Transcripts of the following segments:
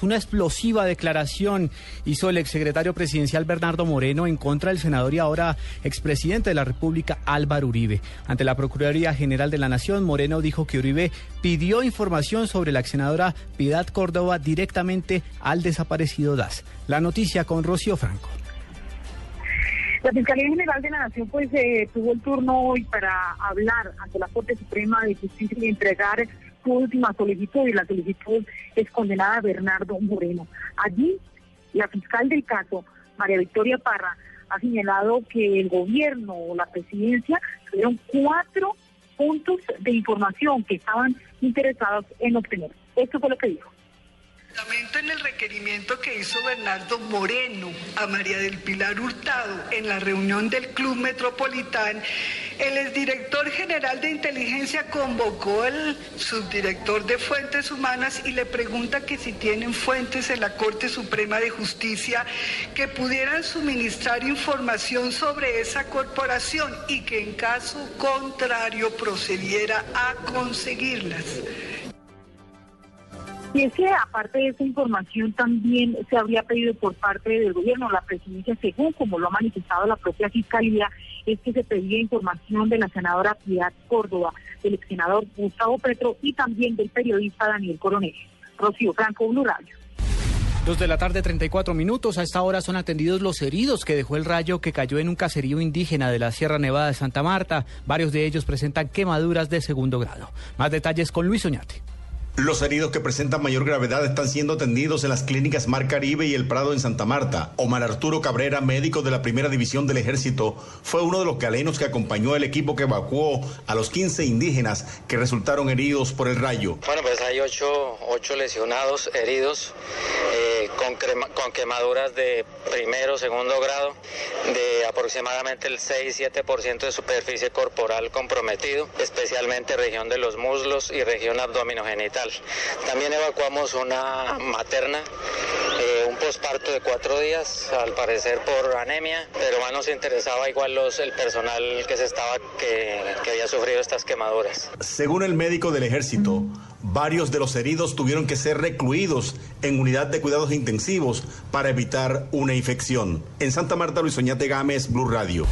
Una explosiva declaración hizo el exsecretario presidencial Bernardo Moreno en contra del senador y ahora expresidente de la República Álvaro Uribe. Ante la Procuraduría General de la Nación, Moreno dijo que Uribe pidió información sobre la ex senadora Piedad Córdoba directamente al desaparecido DAS. La noticia con Rocío Franco. La Fiscalía General de la Nación pues eh, tuvo el turno hoy para hablar ante la Corte Suprema de Justicia y entregar última solicitud y la solicitud es condenada a Bernardo Moreno. Allí, la fiscal del caso, María Victoria Parra, ha señalado que el gobierno o la presidencia tuvieron cuatro puntos de información que estaban interesados en obtener. Esto fue lo que dijo en el requerimiento que hizo Bernardo Moreno a María del Pilar Hurtado en la reunión del Club Metropolitán, el exdirector general de inteligencia convocó al subdirector de Fuentes Humanas y le pregunta que si tienen fuentes en la Corte Suprema de Justicia que pudieran suministrar información sobre esa corporación y que en caso contrario procediera a conseguirlas. Y es que aparte de esa información también se habría pedido por parte del gobierno, la presidencia, según como lo ha manifestado la propia fiscalía, es que se pedía información de la senadora Piedad Córdoba, del ex senador Gustavo Petro y también del periodista Daniel Coronel. Rocío Franco, Blue Radio. Dos de la tarde, 34 minutos. A esta hora son atendidos los heridos que dejó el rayo que cayó en un caserío indígena de la Sierra Nevada de Santa Marta. Varios de ellos presentan quemaduras de segundo grado. Más detalles con Luis Oñate. Los heridos que presentan mayor gravedad están siendo atendidos en las clínicas Mar Caribe y El Prado en Santa Marta. Omar Arturo Cabrera, médico de la primera división del ejército, fue uno de los galenos que acompañó al equipo que evacuó a los 15 indígenas que resultaron heridos por el rayo. Bueno, pues hay ocho, lesionados heridos con, quemaduras de primero, segundo grado, de aproximadamente el 6-7% de superficie corporal comprometido, especialmente región de los muslos y región abdominogenital. También evacuamos una materna, eh, un posparto de cuatro días, al parecer por anemia, pero más nos interesaba igual los, el personal que se estaba que había sufrido estas quemaduras. Según el médico del ejército, varios de los heridos tuvieron que ser recluidos en unidad de cuidados intensivos para evitar una infección. En Santa Marta, Luis Oñate Gámez, Blue Radio.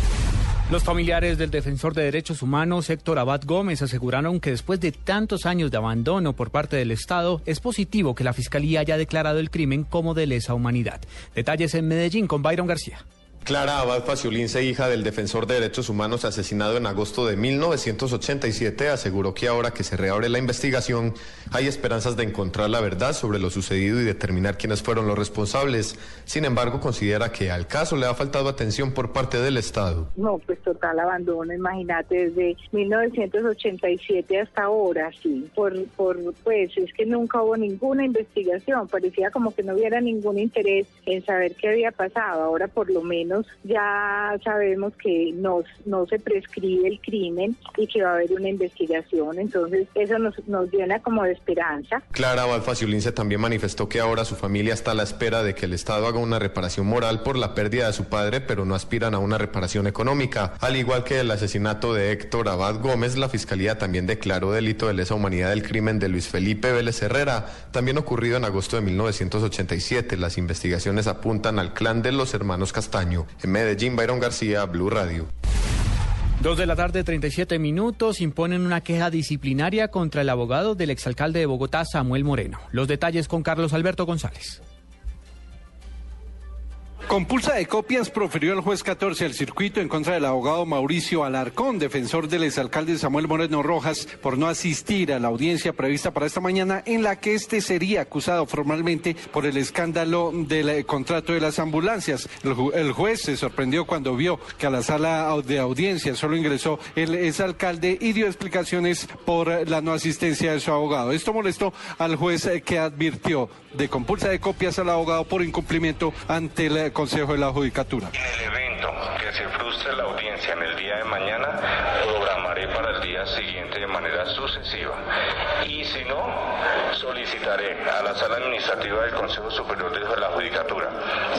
Los familiares del defensor de derechos humanos Héctor Abad Gómez aseguraron que después de tantos años de abandono por parte del Estado, es positivo que la Fiscalía haya declarado el crimen como de lesa humanidad. Detalles en Medellín con Byron García. Clara Abad Faciolince, hija del defensor de derechos humanos asesinado en agosto de 1987, aseguró que ahora que se reabre la investigación hay esperanzas de encontrar la verdad sobre lo sucedido y determinar quiénes fueron los responsables. Sin embargo, considera que al caso le ha faltado atención por parte del Estado. No, pues total abandono, imagínate, desde 1987 hasta ahora, sí. Por, por, pues es que nunca hubo ninguna investigación, parecía como que no hubiera ningún interés en saber qué había pasado. Ahora por lo menos ya sabemos que no, no se prescribe el crimen y que va a haber una investigación, entonces eso nos, nos llena como de esperanza. Clara Valfaciolince también manifestó que ahora su familia está a la espera de que el Estado haga una reparación moral por la pérdida de su padre, pero no aspiran a una reparación económica. Al igual que el asesinato de Héctor Abad Gómez, la Fiscalía también declaró delito de lesa humanidad del crimen de Luis Felipe Vélez Herrera, también ocurrido en agosto de 1987. Las investigaciones apuntan al clan de los hermanos Castaño. En Medellín, Byron García, Blue Radio. Dos de la tarde, 37 minutos, imponen una queja disciplinaria contra el abogado del exalcalde de Bogotá, Samuel Moreno. Los detalles con Carlos Alberto González. Con pulsa de copias profirió el juez 14 al circuito en contra del abogado Mauricio Alarcón, defensor del exalcalde Samuel Moreno Rojas, por no asistir a la audiencia prevista para esta mañana en la que este sería acusado formalmente por el escándalo del eh, contrato de las ambulancias. El, juez se sorprendió cuando vio que a la sala de audiencia solo ingresó el exalcalde y dio explicaciones por la no asistencia de su abogado. Esto molestó al juez eh, que advirtió de compulsa de copias al abogado por incumplimiento ante el Consejo de la Judicatura. En el evento que se frustre la audiencia en el día de mañana, programaré para el día siguiente de manera sucesiva. Y si no, solicitaré a la Sala Administrativa del Consejo Superior de la Judicatura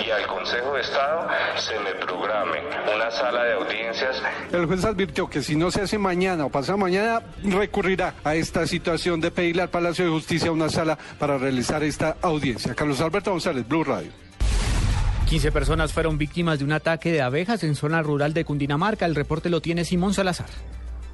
y al Consejo de Estado se me programe una sala de audiencias. El juez advirtió que si no se hace mañana o pasado mañana, recurrirá a esta situación de pedirle al Palacio de Justicia una sala para realizar esta audiencia. Carlos Alberto González, Blue Radio. 15 personas fueron víctimas de un ataque de abejas en zona rural de Cundinamarca. El reporte lo tiene Simón Salazar.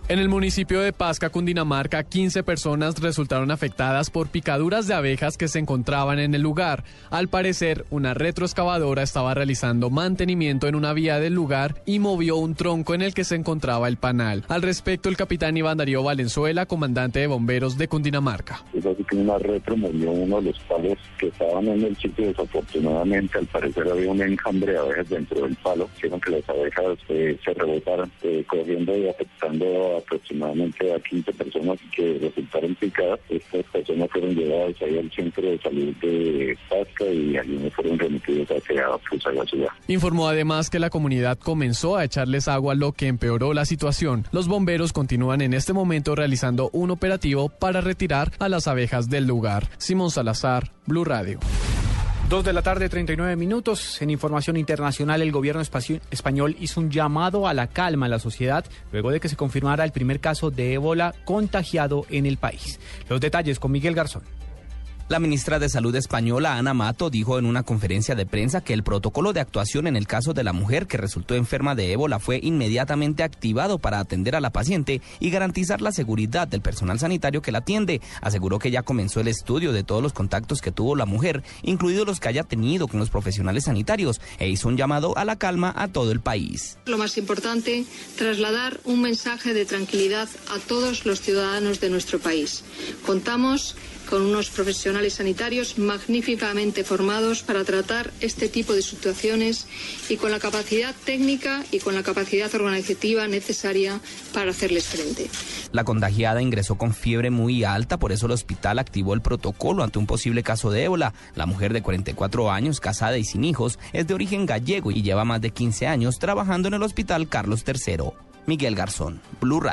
En el municipio de Pasca, Cundinamarca, 15 personas resultaron afectadas por picaduras de abejas que se encontraban en el lugar. Al parecer, una retroexcavadora estaba realizando mantenimiento en una vía del lugar y movió un tronco en el que se encontraba el panal. Al respecto, el capitán Iván Darío Valenzuela, comandante de bomberos de Cundinamarca. Es así que una retro movió uno de los palos que estaban en el sitio. Desafortunadamente, al parecer había un enjambre de abejas dentro del palo, hicieron que las abejas eh, se rebotaran, eh, corriendo y afectando aproximadamente a 15 personas que resultaron picadas. Estas personas fueron llevadas ahí al centro de salud de Pasca y algunos fueron remitidos hacia pues, a la ciudad. Informó además que la comunidad comenzó a echarles agua, lo que empeoró la situación. Los bomberos continúan en este momento realizando un operativo para retirar a las abejas del lugar. Simón Salazar, Blue Radio. Dos de la tarde, 39 minutos. En información internacional, el gobierno español hizo un llamado a la calma en la sociedad luego de que se confirmara el primer caso de ébola contagiado en el país. Los detalles con Miguel Garzón. La ministra de Salud española, Ana Mato, dijo en una conferencia de prensa que el protocolo de actuación en el caso de la mujer que resultó enferma de ébola fue inmediatamente activado para atender a la paciente y garantizar la seguridad del personal sanitario que la atiende. Aseguró que ya comenzó el estudio de todos los contactos que tuvo la mujer, incluidos los que haya tenido con los profesionales sanitarios, e hizo un llamado a la calma a todo el país. Lo más importante, trasladar un mensaje de tranquilidad a todos los ciudadanos de nuestro país. Contamos con unos profesionales sanitarios magníficamente formados para tratar este tipo de situaciones y con la capacidad técnica y con la capacidad organizativa necesaria para hacerles frente. La contagiada ingresó con fiebre muy alta, por eso el hospital activó el protocolo ante un posible caso de ébola. La mujer de 44 años, casada y sin hijos, es de origen gallego y lleva más de 15 años trabajando en el hospital Carlos III. Miguel Garzón, Blue Radio.